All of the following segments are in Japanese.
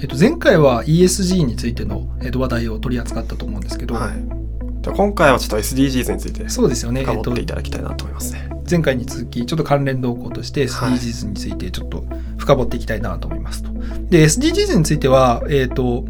えっと、前回は ESG についての、えっと、話題を取り扱ったと思うんですけど、はい、じゃあ今回はちょっと SDGs についてそうですよね、深えっと掘っていただきたいなと思いますね。前回に続きちょっと関連動向としてはい SDGs についてちょっと深掘っていきたいなと思いますと。で SDGs については、えっと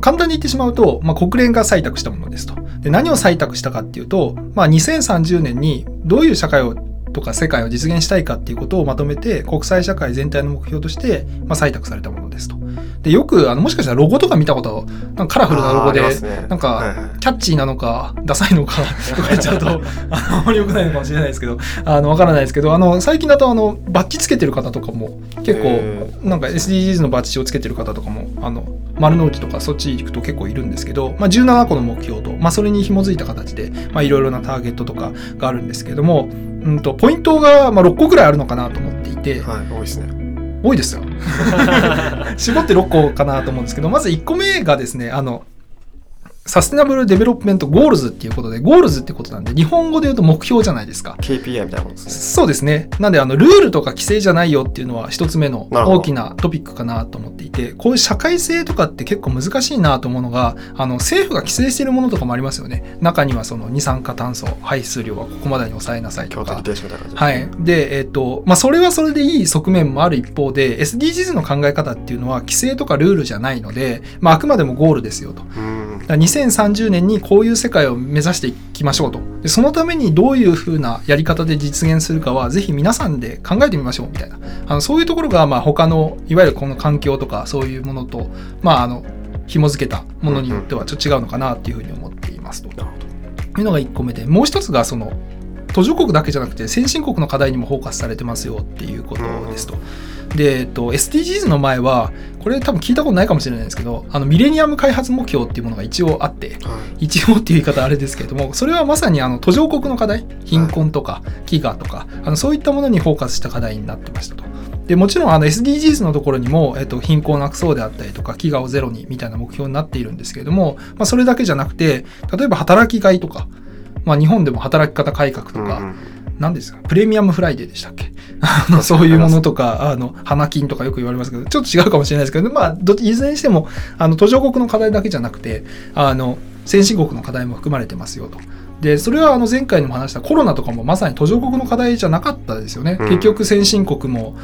簡単に言ってしまうと、まあ、国連が採択したものですと。で何を採択したかっていうと、まあ、2030年にどういう社会をとか世界を実現したいかっていうことをまとめて国際社会全体の目標として、まあ、採択されたものですと。でよくあのもしかしたらロゴとか見たことなんかカラフルなロゴでね。なんかキャッチーなのか、ダサいのか とか言っちゃうと、あのあまり良くないのかもしれないですけど、あの、わからないですけど、あの、最近だと、あの、バッジつけてる方とかも、結へ構、なんか SDGs のバッジをつけてる方とかも、あの、丸の内とかそっち行くと結構いるんですけど、まあ、17個の目標と、まあ、それに紐づいた形で、まあ、いろいろなターゲットとかがあるんですけども、うんと、ポイントが、まあ、6個くらいあるのかなと思っていて、はい、多いですね。多いですよ。絞って6個かなと思うんですけど、まず1個目がですね、あの、 Sustainable Development Goals っていうことで、 Goals ってことなんで、日本語で言うと目標じゃないですか。KPI みたいなものですね。そうですね。なんで、あの、ルールとか規制じゃないよっていうのは一つ目の大きなトピックかなと思っていて、こういう社会性とかって結構難しいなと思うのが、あの、政府が規制しているものとかもありますよね。中にはその二酸化炭素排出量はここまでに抑えなさいとか協定停止みたいな感じで。はい。で、えっ、と、まあ、それはそれでいい側面もある一方で、SDGs の考え方っていうのは規制とかルールじゃないので、まあ、あくまでもゴールですよと。だかうん。ら2030年にこういう世界を目指していきましょうと。でそのためにどういうふうなやり方で実現するかは、ぜひ皆さんで考えてみましょうみたいな。あのそういうところが、まあ、他の、いわゆるこの環境とかそういうものと、まあ、あの、紐付けたものによってはちょっと違うのかなっていうふうに思っていますというのが1個目でもう一つがその途上国だけじゃなくて先進国の課題にもフォーカスされてますよっていうことですと。で、えっと、SDGs の前はこれ多分聞いたことないかもしれないですけどあのミレニアム開発目標っていうものが一応あってど。はい。一応っていう言い方あれですけれどもそれはまさにあの途上国の課題貧困とか飢餓とかあのそういったものにフォーカスした課題になってましたと。でもちろんあの SDGs のところにも、えっと、貧困をなくそうであったりとか飢餓をゼロにみたいな目標になっているんですけれども、まあ、それだけじゃなくて例えば働きがいとか、まあ、日本でも働き方改革とか、うんうん何ですか？プレミアムフライデーでしたっけ？あのそういうものとか、あの、花金とかよく言われますけど、ちょっと違うかもしれないですけど、まあ、どいずれにしても、あの、途上国の課題だけじゃなくて、あの、先進国の課題も含まれてますよと。で、それはあの前回にも話したコロナとかもまさに途上国の課題じゃなかったですよね。うん結局先進国も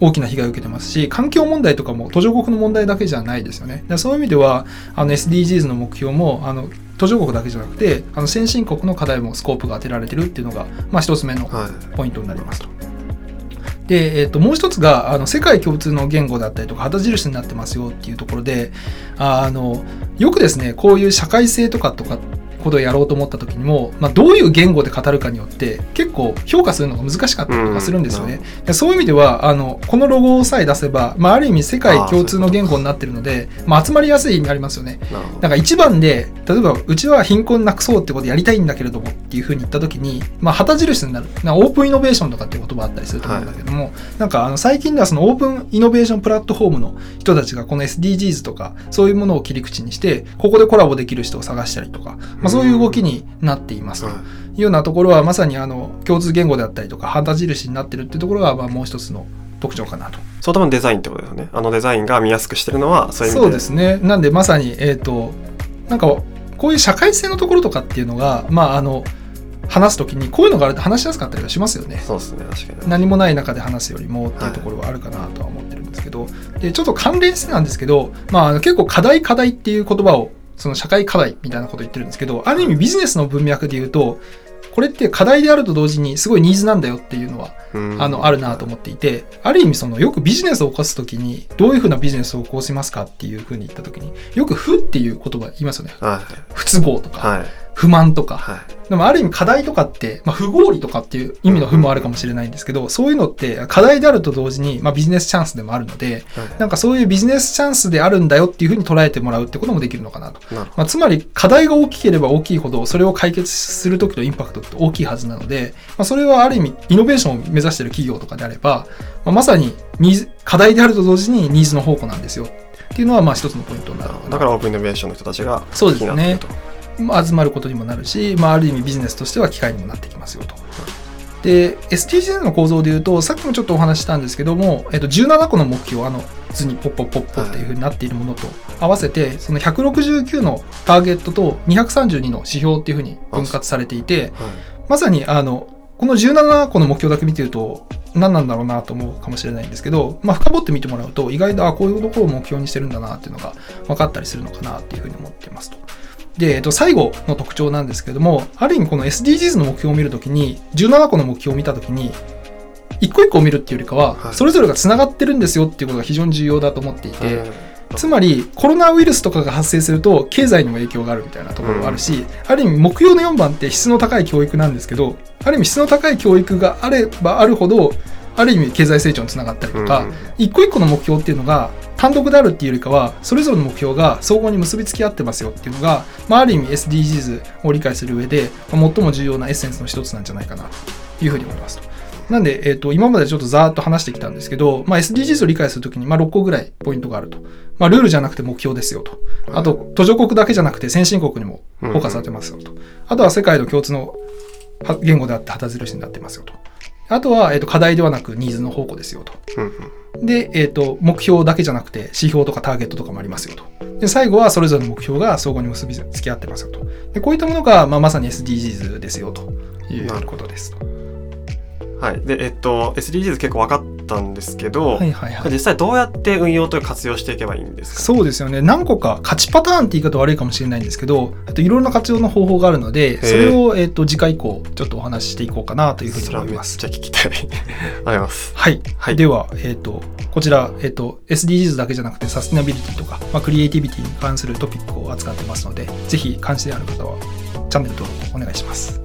大きな被害を受けてますし、環境問題とかも途上国の問題だけじゃないですよね。でそういう意味では、あの SDGs の目標も、あの、途上国だけじゃなくて、あの先進国の課題もスコープが当てられてるっていうのが、まあ一つ目のはい。ポイントになりますと。で、えっともう一つがあの世界共通の言語だったりとか旗印になってますよっていうところであのよくですねこういう社会性とかとかことをやろうと思った時にも、まあ、どういう言語で語るかによって結構評価するのが難しかったりとかするんですよね。でそういう意味ではあのこのロゴさえ出せば、まあ、ある意味世界共通の言語になってるのでまあ、集まりやすい意味ありますよね。なんか一番で、例えばうちは貧困なくそうってことやりたいんだけれどもっていうふうに言ったときに、まあ旗印になる。なオープンイノベーションとかっていう言葉あったりすると思うんだけども、なんかあの最近ではそのオープンイノベーションプラットフォームの人たちがこの SDGs とかそういうものを切り口にして、ここでコラボできる人を探したりとか、まあそういう動きになっていますと。はいいうようなところはまさにあの共通言語であったりとか旗印になってるっていうところがまあもう一つの特徴かなと。そのためのデザインってことですよね。あのデザインが見やすくしてるのは、そういう意味で。そうですね。なんでまさに、えっ、と、なんか、こういう社会性のところとかっていうのが、まあ、あの、話すときに、こういうのがあると話しやすかったりはしますよね。そうですね、確かに。何もない中で話すよりもっていうところはあるかなとは思ってるんですけど、で、ちょっと関連してなんですけど、まあ結構課題課題っていう言葉を、その社会課題みたいなこと言ってるんですけど、ある意味ビジネスの文脈で言うと、これって課題であると同時にすごいニーズなんだよっていうのはうんあの、あるなと思っていて、ある意味その、よくビジネスを起こすときに、どういうふうなビジネスを起こしますかっていうふうに言ったときに、よく不っていう言葉言いますよね。はい。不都合とか、はい。不満とか。はい。でもある意味課題とかって、まあ、不合理とかっていう意味の不もあるかもしれないんですけど、そういうのって課題であると同時に、まあ、ビジネスチャンスでもあるので、はいなんかそういうビジネスチャンスであるんだよっていうふうに捉えてもらうってこともできるのかなと。まあ、つまり課題が大きければ大きいほどそれを解決する時のインパクトって大きいはずなので、まあ、それはある意味イノベーションを目指している企業とかであれば、まあ、まさにニーズ課題であると同時にニーズの宝庫なんですよ。っていうのはまあ一つのポイントになるだからオープンイノベーションの人たちがそうですね集まることにもなるし、まあ、ある意味ビジネスとしては機会にもなってきますよと。で SDGs の構造でいうとさっきもちょっとお話ししたんですけども、えっと、17個の目標あのつにポッポッポッポっていう風になっているものと合わせてその169のターゲットと232の指標っていう風に分割されていてはいまさにあのこの17個の目標だけ見てると何なんだろうなと思うかもしれないんですけど、まあ、深掘って見てもらうと意外とあこういうところを目標にしてるんだなっていうのが分かったりするのかなっていうふうに思っていますと。で、えっと、最後の特徴なんですけどもある意味この SDGs の目標を見るときに17個の目標を見たときに一個一個を見るっていうよりかは、はい。それぞれがつながってるんですよっていうことが非常に重要だと思っていて、うんつまりコロナウイルスとかが発生すると経済にも影響があるみたいなところがあるし、ある意味目標の4番って質の高い教育なんですけどある意味質の高い教育があればあるほどある意味経済成長につながったりとか、うん一個一個の目標っていうのが単独であるっていうよりかはそれぞれの目標が相互に結びつき合ってますよっていうのが、まあ、ある意味 SDGs を理解する上で、まあ最も重要なエッセンスの一つなんじゃないかなというふうに思いますと。なんで、えっと今までちょっとざーっと話してきたんですけど、まあ、SDGs を理解するときに、まあ、6個ぐらいポイントがあると。まあ、ルールじゃなくて目標ですよと。あと、途上国だけじゃなくて先進国にもフォーカスされてますよと。あとは世界の共通のは言語であって旗印になってますよと。あとは、えっと課題ではなくニーズの方向ですよと。で、えっと目標だけじゃなくて指標とかターゲットとかもありますよと。で最後はそれぞれの目標が相互に結びつき合ってますよと。でこういったものが、まあ、まさに SDGs ですよということですと。はい。で、えっと、SDGs 結構分かったんですけど、はいはいはい。実際どうやって運用というか活用していけばいいんですか？そうですよね。何個か勝ちパターンって言い方悪いかもしれないんですけど、あといろんな活用の方法があるので、それを、えっと次回以降ちょっとお話ししていこうかなというふうに思いますち。ゃ聞きたい。あります。はい。はいでは、えっ、と、こちら、えっ、と、SDGs だけじゃなくてサステナビリティとか、まあ、クリエイティビティに関するトピックを扱ってますので、ぜひ関心ある方はチャンネル登録お願いします。